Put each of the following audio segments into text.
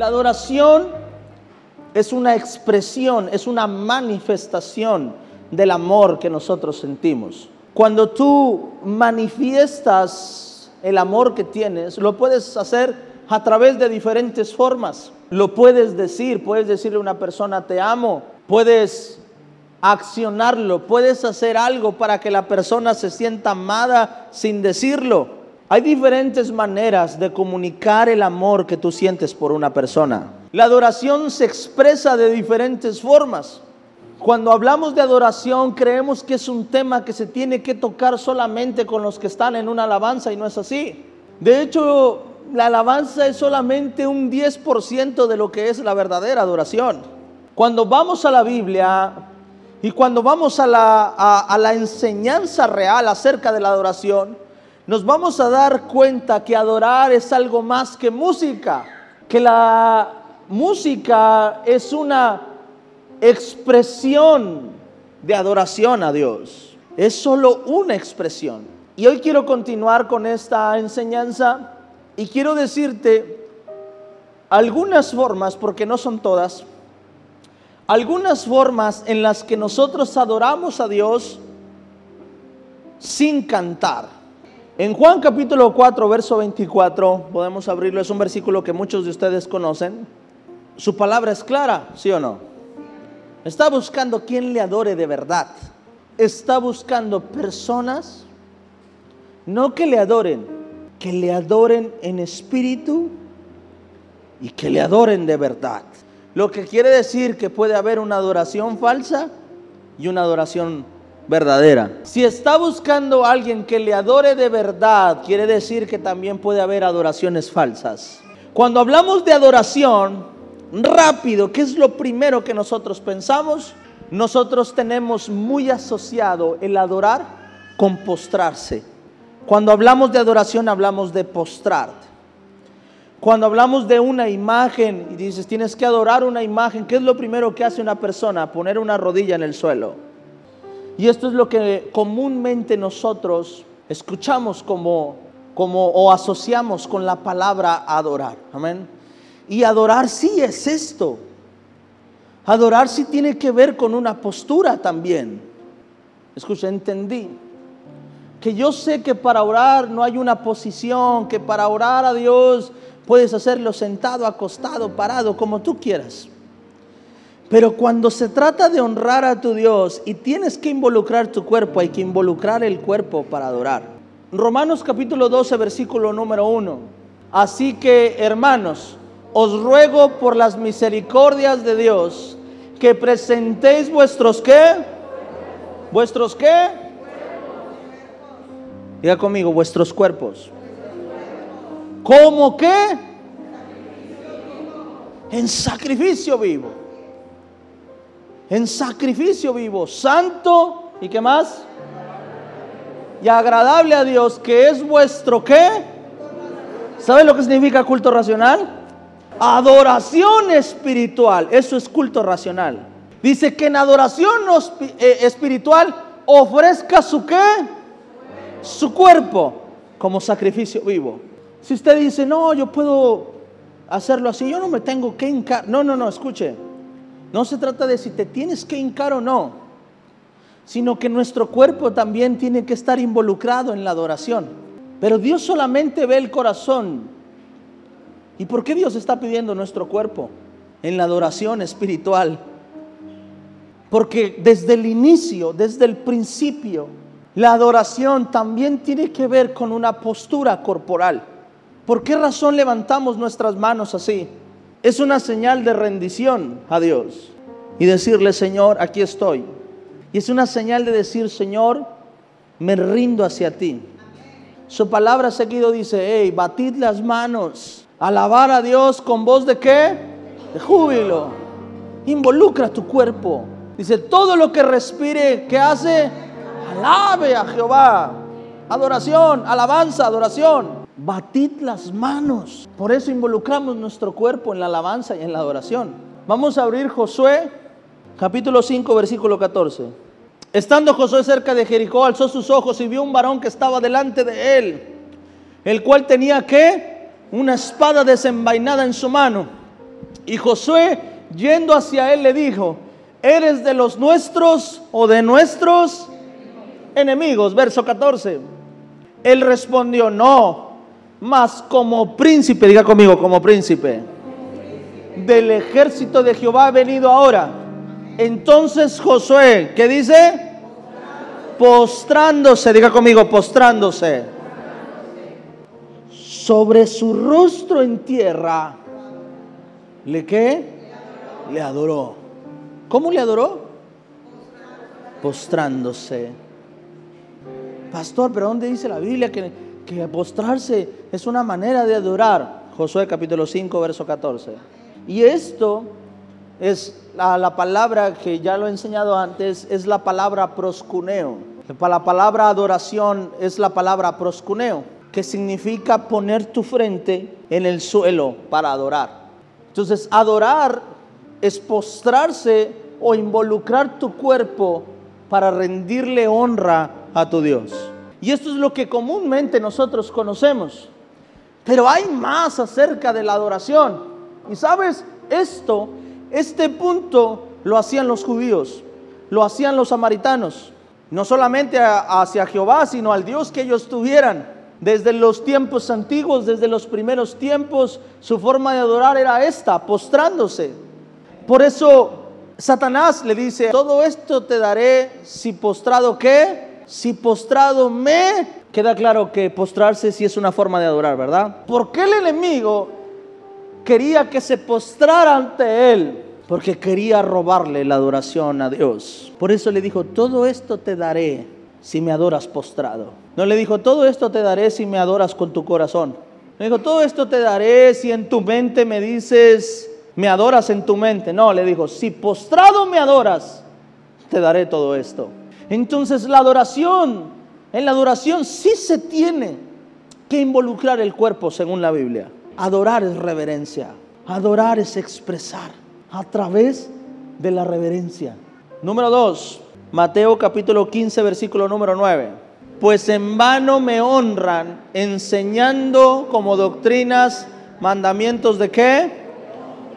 La adoración es una expresión, es una manifestación del amor que nosotros sentimos. Cuando tú manifiestas el amor que tienes, lo puedes hacer a través de diferentes formas. Lo puedes decir, puedes decirle a una persona te amo, puedes accionarlo, puedes hacer algo para que la persona se sienta amada sin decirlo. Hay diferentes maneras de comunicar el amor que tú sientes por una persona. La adoración se expresa de diferentes formas. Cuando hablamos de adoración creemos que es un tema que se tiene que tocar solamente con los que están en una alabanza y no es así. De hecho, la alabanza es solamente un 10% de lo que es la verdadera adoración. Cuando vamos a la Biblia y cuando vamos a la, a la enseñanza real acerca de la adoración, nos vamos a dar cuenta que adorar es algo más que música, que la música es una expresión de adoración a Dios. Es solo una expresión. Y hoy quiero continuar con esta enseñanza y quiero decirte algunas formas, porque no son todas, algunas formas en las que nosotros adoramos a Dios sin cantar. En Juan capítulo 4, verso 24, podemos abrirlo, es un versículo que muchos de ustedes conocen. Su palabra es clara, ¿sí o no? Está buscando quien le adore de verdad. Está buscando personas, no que le adoren, que le adoren en espíritu y que le adoren de verdad. Lo que quiere decir que puede haber una adoración falsa y una adoración verdadera. Si está buscando a alguien que le adore de verdad, quiere decir que también puede haber adoraciones falsas. Cuando hablamos de adoración, rápido, ¿qué es lo primero que nosotros pensamos? Nosotros tenemos muy asociado el adorar con postrarse. Cuando hablamos de adoración hablamos de postrar. Cuando hablamos de una imagen y dices tienes que adorar una imagen, ¿qué es lo primero que hace una persona? Poner una rodilla en el suelo. Y esto es lo que comúnmente nosotros escuchamos como, como o asociamos con la palabra adorar. Amén. Y adorar sí es esto. Adorar sí tiene que ver con una postura también. Escucha, entendí. Que yo sé que para orar no hay una posición, que para orar a Dios puedes hacerlo sentado, acostado, parado, como tú quieras. Pero cuando se trata de honrar a tu Dios y tienes que involucrar tu cuerpo, hay que involucrar el cuerpo para adorar. Romanos capítulo 12, versículo número 1. Así que, hermanos, os ruego por las misericordias de Dios que presentéis vuestros qué? ¿Vuestros qué? Diga conmigo, vuestros cuerpos. ¿Cómo qué? En sacrificio vivo. En sacrificio vivo, santo y qué más? Y agradable a Dios, que es vuestro qué? ¿Sabe lo que significa culto racional? Adoración espiritual, eso es culto racional. Dice que en adoración eh, espiritual ofrezca su qué? Su cuerpo como sacrificio vivo. Si usted dice, no, yo puedo hacerlo así, yo no me tengo que hincar. No, no, no, escuche. No se trata de si te tienes que hincar o no, sino que nuestro cuerpo también tiene que estar involucrado en la adoración. Pero Dios solamente ve el corazón ¿Y por qué Dios está pidiendo nuestro cuerpo en la adoración espiritual? Porque desde el inicio, desde el principio, la adoración también tiene que ver con una postura corporal. ¿Por qué razón levantamos nuestras manos así? Es una señal de rendición a Dios y decirle, Señor, aquí estoy. Y es una señal de decir, Señor, me rindo hacia ti. Su palabra seguido dice, hey, batid las manos Alabar a Dios con voz de qué? De júbilo. Involucra tu cuerpo. Dice, todo lo que respire, ¿qué hace? Alabe a Jehová. Adoración, alabanza, adoración. Batid las manos. Por eso involucramos nuestro cuerpo en la alabanza y en la adoración. Vamos a abrir Josué, capítulo 5, versículo 14. Estando Josué cerca de Jericó, alzó sus ojos y vio un varón que estaba delante de él, el cual tenía que una espada desenvainada en su mano. Y Josué, yendo hacia él, le dijo, ¿eres de los nuestros o de nuestros enemigos? Verso 14. Él respondió, no, mas como príncipe, diga conmigo, como príncipe del ejército de Jehová ha venido ahora. Entonces Josué, ¿qué dice? Postrándose, diga conmigo, postrándose. Sobre su rostro en tierra, ¿le qué? Le adoró. ¿Cómo le adoró? Postrándose. Pastor, pero ¿dónde dice la Biblia que, que postrarse es una manera de adorar? Josué capítulo 5, verso 14. Y esto es la, palabra que ya lo he enseñado antes, es la palabra proscuneo. La palabra adoración es la palabra proscuneo, que significa poner tu frente en el suelo para adorar. Entonces, adorar es postrarse o involucrar tu cuerpo para rendirle honra a tu Dios. Y esto es lo que comúnmente nosotros conocemos. Pero hay más acerca de la adoración. Y sabes, esto, este punto lo hacían los judíos, lo hacían los samaritanos, no solamente hacia Jehová, sino al Dios que ellos tuvieran. Desde los tiempos antiguos, desde los primeros tiempos, su forma de adorar era esta, postrándose. Por eso Satanás le dice, todo esto te daré si postrado qué, si postrado me... Queda claro que postrarse sí es una forma de adorar, ¿verdad? ¿Por qué el enemigo quería que se postrara ante él porque quería robarle la adoración a Dios. Por eso le dijo, todo esto te daré si me adoras postrado. No le dijo, todo esto te daré si me adoras con tu corazón. Le dijo, todo esto te daré si en tu mente me dices, me adoras en tu mente. No, le dijo, si postrado me adoras, te daré todo esto. Entonces la adoración, en la adoración sí se tiene que involucrar el cuerpo según la Biblia. Adorar es reverencia. Adorar es expresar a través de la reverencia. Número 2, Mateo capítulo 15, versículo número 9. Pues en vano me honran enseñando como doctrinas mandamientos de qué?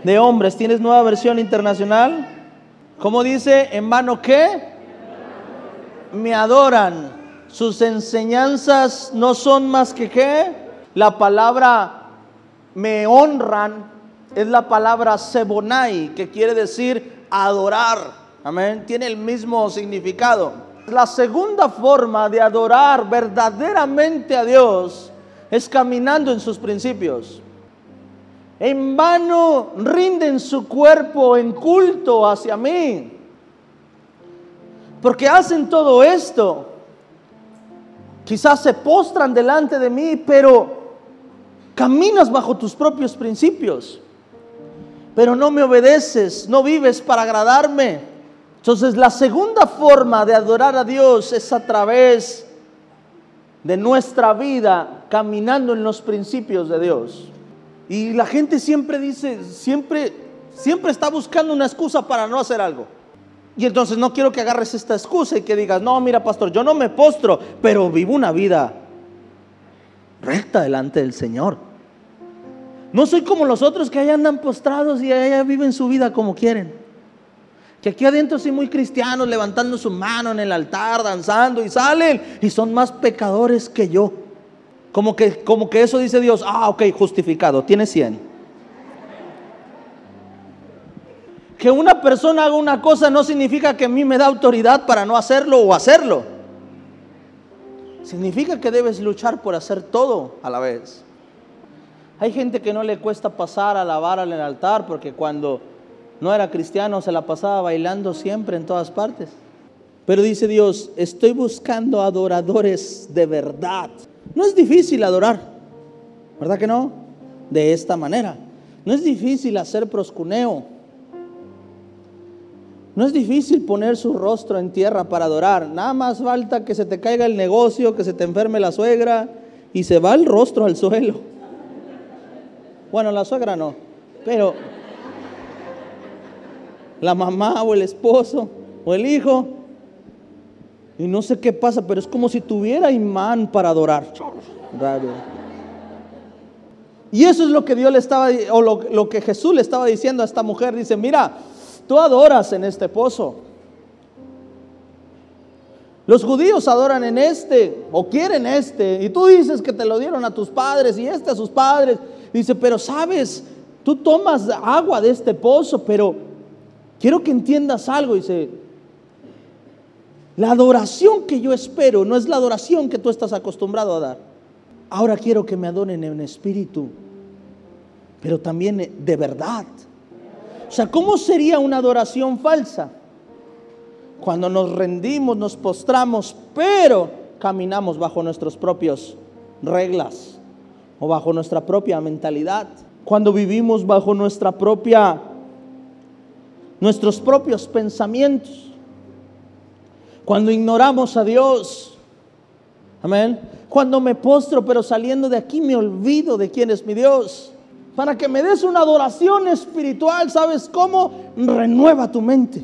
De hombres. ¿Tienes nueva versión internacional? ¿Cómo dice? ¿En vano qué? Me adoran. Sus enseñanzas no son más que qué? La palabra me honran es la palabra sebonai, que quiere decir adorar. Amén. Tiene el mismo significado. La segunda forma de adorar verdaderamente a Dios es caminando en sus principios. En vano rinden su cuerpo en culto hacia mí. Porque hacen todo esto. Quizás se postran delante de mí, pero Caminas bajo tus propios principios, pero no me obedeces, no vives para agradarme. Entonces la segunda forma de adorar a Dios es a través de nuestra vida caminando en los principios de Dios. Y la gente siempre dice, siempre, siempre está buscando una excusa para no hacer algo. Y entonces no quiero que agarres esta excusa y que digas, no, mira pastor, yo no me postro, pero vivo una vida recta delante del Señor. No soy como los otros que allá andan postrados y allá viven su vida como quieren. Que aquí adentro sí muy cristianos, levantando su mano en el altar, danzando y salen y son más pecadores que yo. Como que, como que eso dice Dios, ah, ok, justificado, tiene 100. Que una persona haga una cosa no significa que a mí me da autoridad para no hacerlo o hacerlo. Significa que debes luchar por hacer todo a la vez. Hay gente que no le cuesta pasar a lavar en el altar porque cuando no era cristiano se la pasaba bailando siempre en todas partes. Pero dice Dios, estoy buscando adoradores de verdad. No es difícil adorar, ¿verdad que no? De esta manera. No es difícil hacer proscuneo. No es difícil poner su rostro en tierra para adorar. Nada más falta que se te caiga el negocio, que se te enferme la suegra y se va el rostro al suelo. Bueno, la suegra no, pero la mamá o el esposo o el hijo. Y no sé qué pasa, pero es como si tuviera imán para adorar. Y eso es lo que Dios le estaba, o lo, lo que Jesús le estaba diciendo a esta mujer. Dice, mira, tú adoras en este pozo. Los judíos adoran en este o quieren este. Y tú dices que te lo dieron a tus padres y este a sus padres. Dice, pero sabes, tú tomas agua de este pozo, pero quiero que entiendas algo. Dice, la adoración que yo espero no es la adoración que tú estás acostumbrado a dar. Ahora quiero que me adoren en espíritu, pero también de verdad. O sea, ¿cómo sería una adoración falsa? Cuando nos rendimos, nos postramos, pero caminamos bajo nuestras propias reglas o bajo nuestra propia mentalidad. Cuando vivimos bajo nuestra propia nuestros propios pensamientos. Cuando ignoramos a Dios. Amén. Cuando me postro, pero saliendo de aquí me olvido de quién es mi Dios. Para que me des una adoración espiritual, ¿sabes cómo? Renueva tu mente.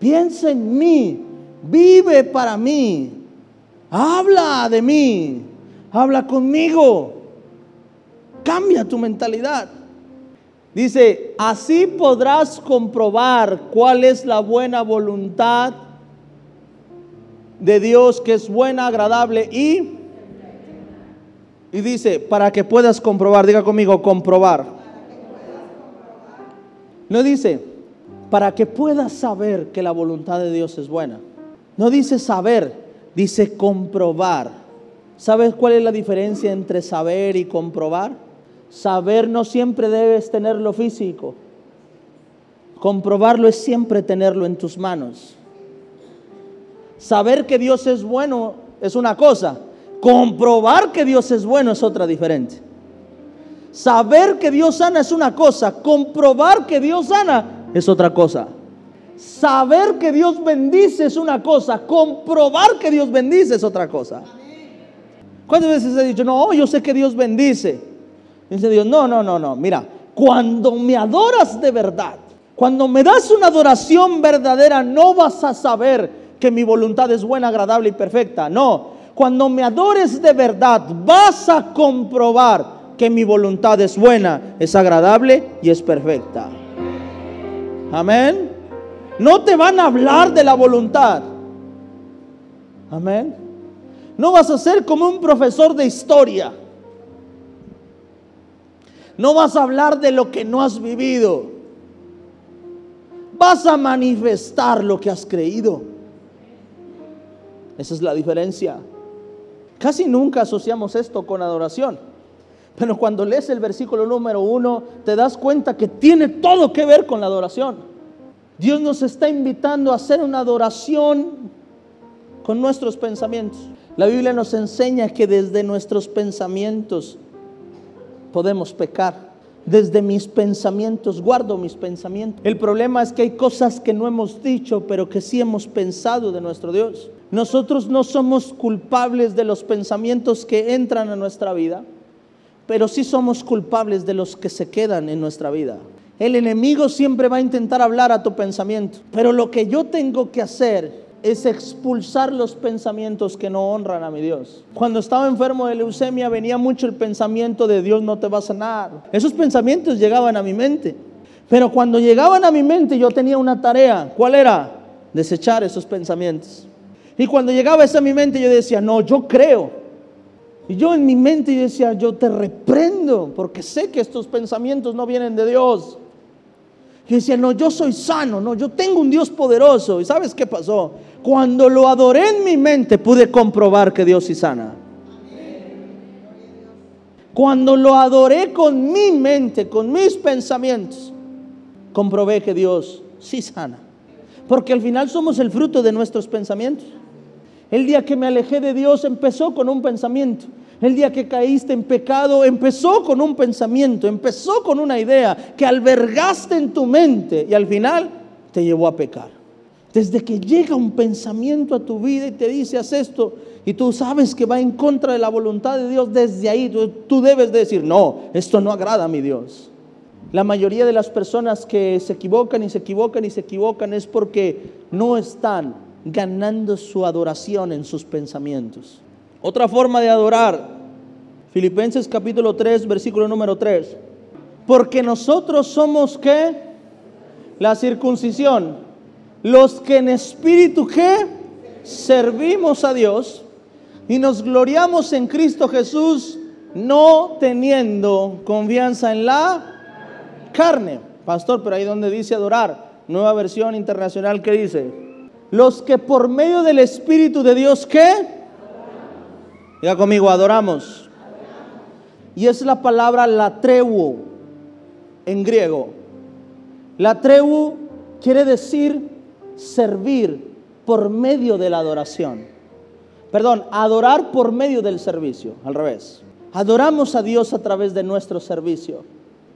Piensa en mí. Vive para mí. Habla de mí. Habla conmigo. Cambia tu mentalidad. Dice, así podrás comprobar cuál es la buena voluntad de Dios que es buena, agradable y... Y dice, para que puedas comprobar, diga conmigo, comprobar. No dice, para que puedas saber que la voluntad de Dios es buena. No dice saber, dice comprobar. ¿Sabes cuál es la diferencia entre saber y comprobar? Saber no siempre debes tenerlo físico. Comprobarlo es siempre tenerlo en tus manos. Saber que Dios es bueno es una cosa. Comprobar que Dios es bueno es otra diferente. Saber que Dios sana es una cosa. Comprobar que Dios sana es otra cosa. Saber que Dios bendice es una cosa. Comprobar que Dios bendice es otra cosa. ¿Cuántas veces he dicho, no, yo sé que Dios bendice? Dice Dios, no, no, no, no. Mira, cuando me adoras de verdad, cuando me das una adoración verdadera, no vas a saber que mi voluntad es buena, agradable y perfecta. No, cuando me adores de verdad, vas a comprobar que mi voluntad es buena, es agradable y es perfecta. Amén. No te van a hablar de la voluntad. Amén. No vas a ser como un profesor de historia. No vas a hablar de lo que no has vivido. Vas a manifestar lo que has creído. Esa es la diferencia. Casi nunca asociamos esto con adoración. Pero cuando lees el versículo número uno, te das cuenta que tiene todo que ver con la adoración. Dios nos está invitando a hacer una adoración con nuestros pensamientos. La Biblia nos enseña que desde nuestros pensamientos podemos pecar desde mis pensamientos, guardo mis pensamientos. El problema es que hay cosas que no hemos dicho, pero que sí hemos pensado de nuestro Dios. Nosotros no somos culpables de los pensamientos que entran a nuestra vida, pero sí somos culpables de los que se quedan en nuestra vida. El enemigo siempre va a intentar hablar a tu pensamiento, pero lo que yo tengo que hacer es expulsar los pensamientos que no honran a mi Dios. Cuando estaba enfermo de leucemia venía mucho el pensamiento de Dios no te va a sanar. Esos pensamientos llegaban a mi mente. Pero cuando llegaban a mi mente yo tenía una tarea. ¿Cuál era? Desechar esos pensamientos. Y cuando llegaba eso a mi mente yo decía, no, yo creo. Y yo en mi mente yo decía, yo te reprendo porque sé que estos pensamientos no vienen de Dios. Y decía, no, yo soy sano, no, yo tengo un Dios poderoso. ¿Y sabes qué pasó? Cuando lo adoré en mi mente pude comprobar que Dios sí sana. Cuando lo adoré con mi mente, con mis pensamientos, comprobé que Dios sí sana. Porque al final somos el fruto de nuestros pensamientos. El día que me alejé de Dios empezó con un pensamiento. El día que caíste en pecado empezó con un pensamiento, empezó con una idea que albergaste en tu mente y al final te llevó a pecar. Desde que llega un pensamiento a tu vida y te dice, haz esto, y tú sabes que va en contra de la voluntad de Dios, desde ahí tú, debes decir, no, esto no agrada a mi Dios. La mayoría de las personas que se equivocan y se equivocan y se equivocan es porque no están ganando su adoración en sus pensamientos. Otra forma de adorar Filipenses capítulo 3, versículo número 3. Porque nosotros somos qué? La circuncisión. Los que en espíritu qué? Servimos a Dios y nos gloriamos en Cristo Jesús, no teniendo confianza en la carne. Pastor, pero ahí donde dice adorar, nueva versión internacional que dice, los que por medio del Espíritu de Dios, ¿qué? Diga conmigo, adoramos. Y es la palabra latreu en griego. Latreu quiere decir servir por medio de la adoración. Perdón, adorar por medio del servicio, al revés. Adoramos a Dios a través de nuestro servicio.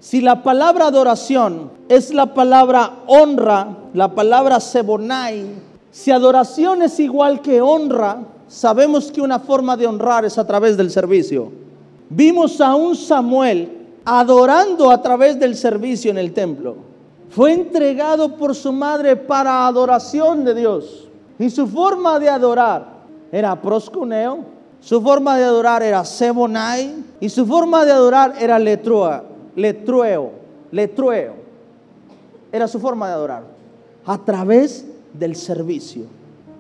Si la palabra adoración es la palabra honra, la palabra sebonai, si adoración es igual que honra, sabemos que una forma de honrar es a través del servicio. Vimos a un Samuel adorando a través del servicio en el templo. Fue entregado por su madre para adoración de Dios. Y su forma de adorar era proscuneo, su forma de adorar era sebonai y su forma de adorar era letrua, letrueo, letrueo. Era su forma de adorar a través del servicio.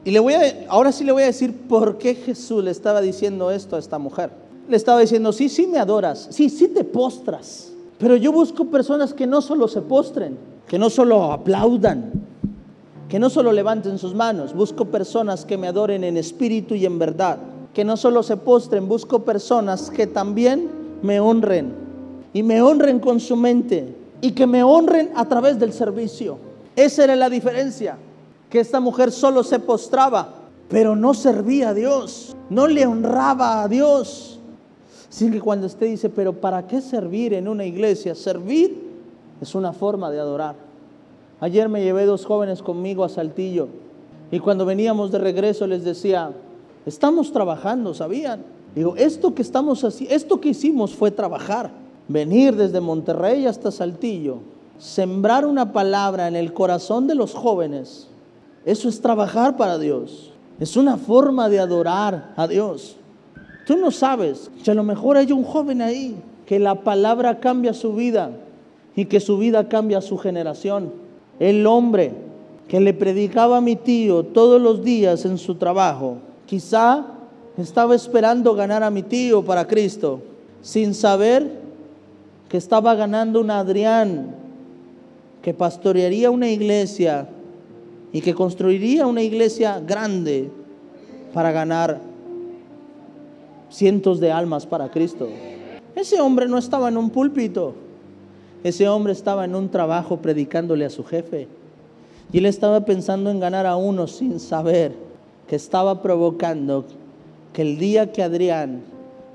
Y le voy a, ahora sí le voy a decir por qué Jesús le estaba diciendo esto a esta mujer. Le estaba diciendo, sí, sí me adoras, sí, sí te postras, pero yo busco personas que no solo se postren, que no solo aplaudan, que no solo levanten sus manos, busco personas que me adoren en espíritu y en verdad, que no solo se postren, busco personas que también me honren y me honren con su mente y que me honren a través del servicio. Esa era la diferencia que esta mujer solo se postraba, pero no servía a Dios, no le honraba a Dios. Así que cuando usted dice, pero ¿para qué servir en una iglesia? Servir es una forma de adorar. Ayer me llevé dos jóvenes conmigo a Saltillo y cuando veníamos de regreso les decía, estamos trabajando, ¿sabían? Digo, esto que estamos así, esto que hicimos fue trabajar, venir desde Monterrey hasta Saltillo, sembrar una palabra en el corazón de los jóvenes eso es trabajar para Dios. Es una forma de adorar a Dios. Tú no sabes que a lo mejor hay un joven ahí que la palabra cambia su vida y que su vida cambia su generación. El hombre que le predicaba a mi tío todos los días en su trabajo, quizá estaba esperando ganar a mi tío para Cristo, sin saber que estaba ganando un Adrián que pastorearía una iglesia y que construiría una iglesia grande para ganar cientos de almas para Cristo. Ese hombre no estaba en un púlpito, ese hombre estaba en un trabajo predicándole a su jefe. Y él estaba pensando en ganar a uno sin saber que estaba provocando que el día que Adrián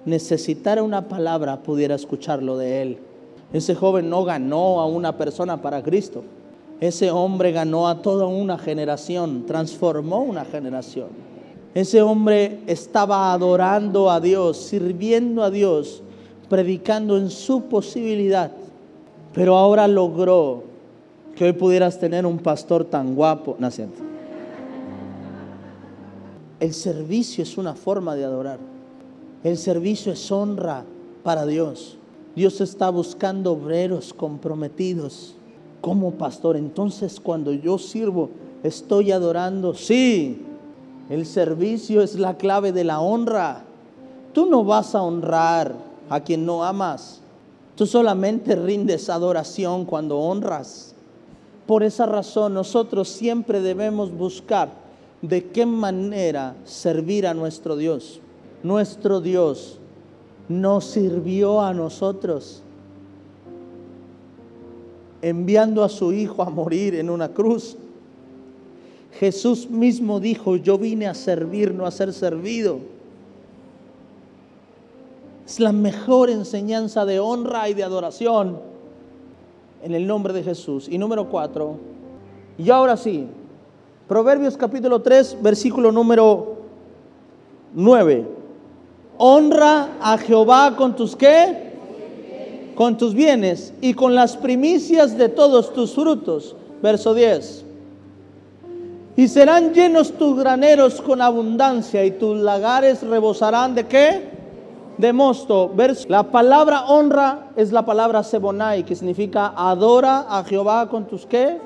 necesitara una palabra pudiera escucharlo de él. Ese joven no ganó a una persona para Cristo. Ese hombre ganó a toda una generación, transformó una generación. Ese hombre estaba adorando a Dios, sirviendo a Dios, predicando en su posibilidad. Pero ahora logró que hoy pudieras tener un pastor tan guapo. Naciente. El servicio es una forma de adorar. El servicio es honra para Dios. Dios está buscando obreros comprometidos como pastor. Entonces cuando yo sirvo, estoy adorando. Sí, el servicio es la clave de la honra. Tú no vas a honrar a quien no amas. Tú solamente rindes adoración cuando honras. Por esa razón nosotros siempre debemos buscar de qué manera servir a nuestro Dios. Nuestro Dios nos sirvió a nosotros enviando a su Hijo a morir en una cruz. Jesús mismo dijo, yo vine a servir, no a ser servido. Es la mejor enseñanza de honra y de adoración en el nombre de Jesús. Y número cuatro, y ahora sí, Proverbios capítulo 3, versículo número 9. Honra a Jehová con tus qué? con tus bienes y con las primicias de todos tus frutos. Verso 10. Y serán llenos tus graneros con abundancia y tus lagares rebosarán de qué? de Mosto, la palabra honra es la palabra sebonai, que significa adora a Jehová con tus qué?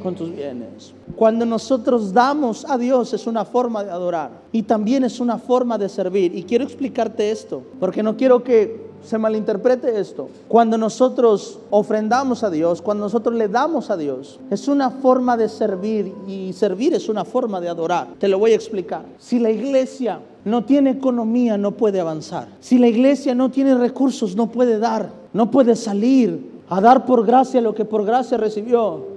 Con tus bienes. Cuando nosotros damos a Dios es una forma de adorar y también es una forma de servir. Y quiero explicarte esto, porque no quiero que se malinterprete esto. Cuando nosotros ofrendamos a Dios, cuando nosotros le damos a Dios, es una forma de servir y servir es una forma de adorar. Te lo voy a explicar. Si la iglesia no tiene economía, no puede avanzar. Si la iglesia no tiene recursos, no puede dar, no puede salir a dar por gracia lo que por gracia recibió.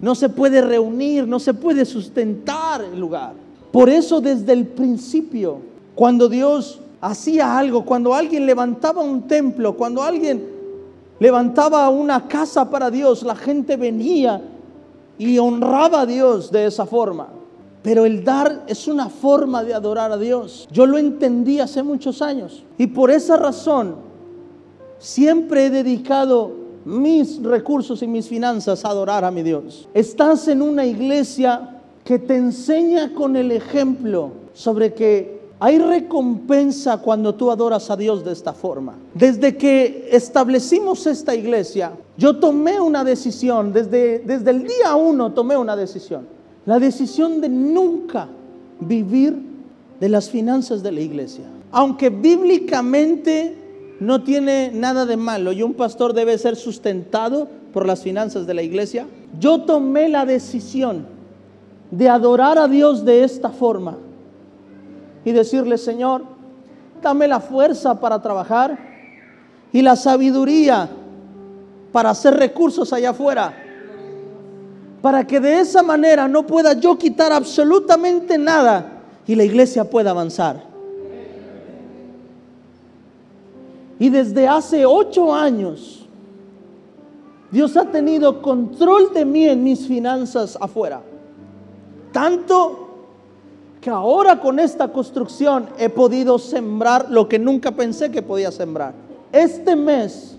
No se puede reunir, no se puede sustentar el lugar. Por eso desde el principio, cuando Dios hacía algo, cuando alguien levantaba un templo, cuando alguien levantaba una casa para Dios, la gente venía y honraba a Dios de esa forma. Pero el dar es una forma de adorar a Dios. Yo lo entendí hace muchos años. Y por esa razón siempre he dedicado mis recursos y mis finanzas adorar a mi Dios. Estás en una iglesia que te enseña con el ejemplo sobre que hay recompensa cuando tú adoras a Dios de esta forma. Desde que establecimos esta iglesia, yo tomé una decisión, desde, desde el día uno tomé una decisión. La decisión de nunca vivir de las finanzas de la iglesia. Aunque bíblicamente no tiene nada de malo y un pastor debe ser sustentado por las finanzas de la iglesia, yo tomé la decisión de adorar a Dios de esta forma y decirle, Señor, dame la fuerza para trabajar y la sabiduría para hacer recursos allá afuera. Para que de esa manera no pueda yo quitar absolutamente nada y la iglesia pueda avanzar. Y desde hace ocho años, Dios ha tenido control de mí en mis finanzas afuera. Tanto que ahora con esta construcción he podido sembrar lo que nunca pensé que podía sembrar. Este mes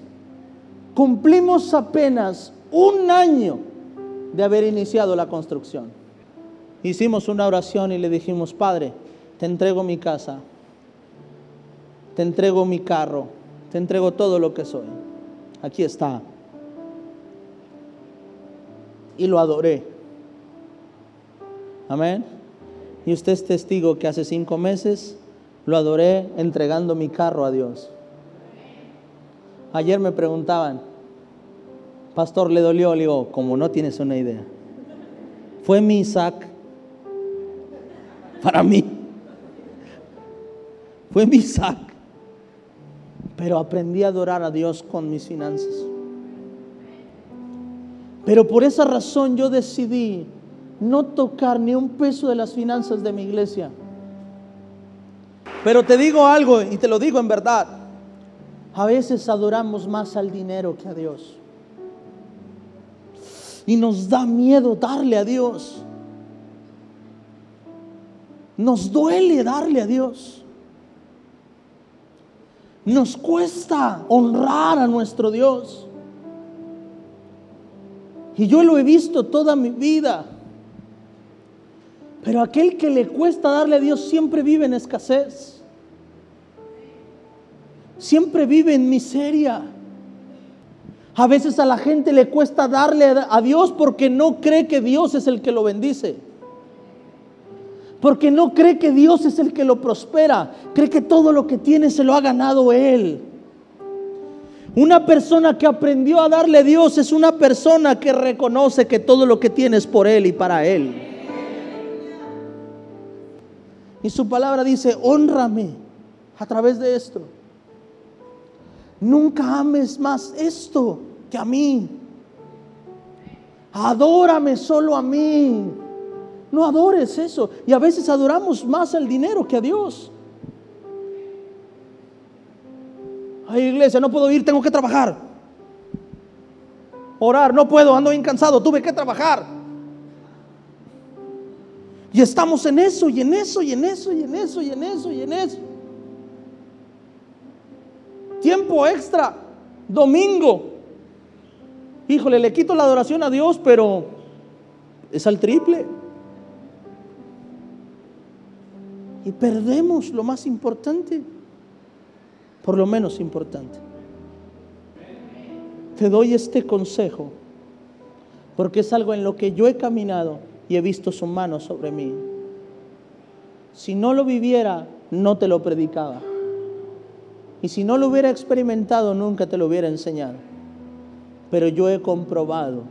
cumplimos apenas un año de haber iniciado la construcción. Hicimos una oración y le dijimos, Padre, te entrego mi casa, te entrego mi carro, te entrego todo lo que soy. Aquí está. Y lo adoré. Amén. Y usted es testigo que hace cinco meses lo adoré entregando mi carro a Dios. Ayer me preguntaban, pastor, ¿le dolió? Le digo, como no tienes una idea. Fue mi Isaac para mí. Fue mi Isaac. Pero aprendí a adorar a Dios con mis finanzas. Pero por esa razón yo decidí no tocar ni un peso de las finanzas de mi iglesia. Pero te digo algo y te lo digo en verdad. A veces adoramos más al dinero que a Dios. Y nos da miedo darle a Dios. Nos duele darle a Dios. Nos cuesta honrar a nuestro Dios. Y yo lo he visto toda mi vida. Pero aquel que le cuesta darle a Dios siempre vive en escasez. Siempre vive en miseria. A veces a la gente le cuesta darle a Dios porque no cree que Dios es el que lo bendice. Porque no cree que Dios es el que lo prospera. Cree que todo lo que tiene se lo ha ganado Él. Una persona que aprendió a darle a Dios es una persona que reconoce que todo lo que tiene es por Él y para Él. Y su palabra dice, honrame a través de esto. Nunca ames más esto que a mí. Adórame solo a mí. No adores eso. Y a veces adoramos más al dinero que a Dios. Ay, iglesia, no puedo ir, tengo que trabajar. Orar, no puedo, ando bien cansado, tuve que trabajar. Y estamos en eso, y en eso, y en eso, y en eso, y en eso, y en eso. Tiempo extra, domingo. Híjole, le quito la adoración a Dios, pero es al triple. Y perdemos lo más importante. por lo menos importante. Te doy este consejo porque es algo en lo que yo he caminado y he visto su mano sobre mí. Si no lo viviera, no te lo predicaba. Y si no lo hubiera experimentado, nunca te lo hubiera enseñado. Pero yo he comprobado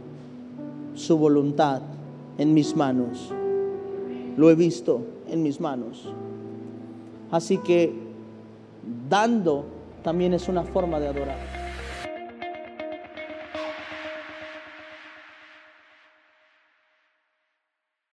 su voluntad en mis manos. Lo he visto en mis manos. Así que dando también es una forma de adorar.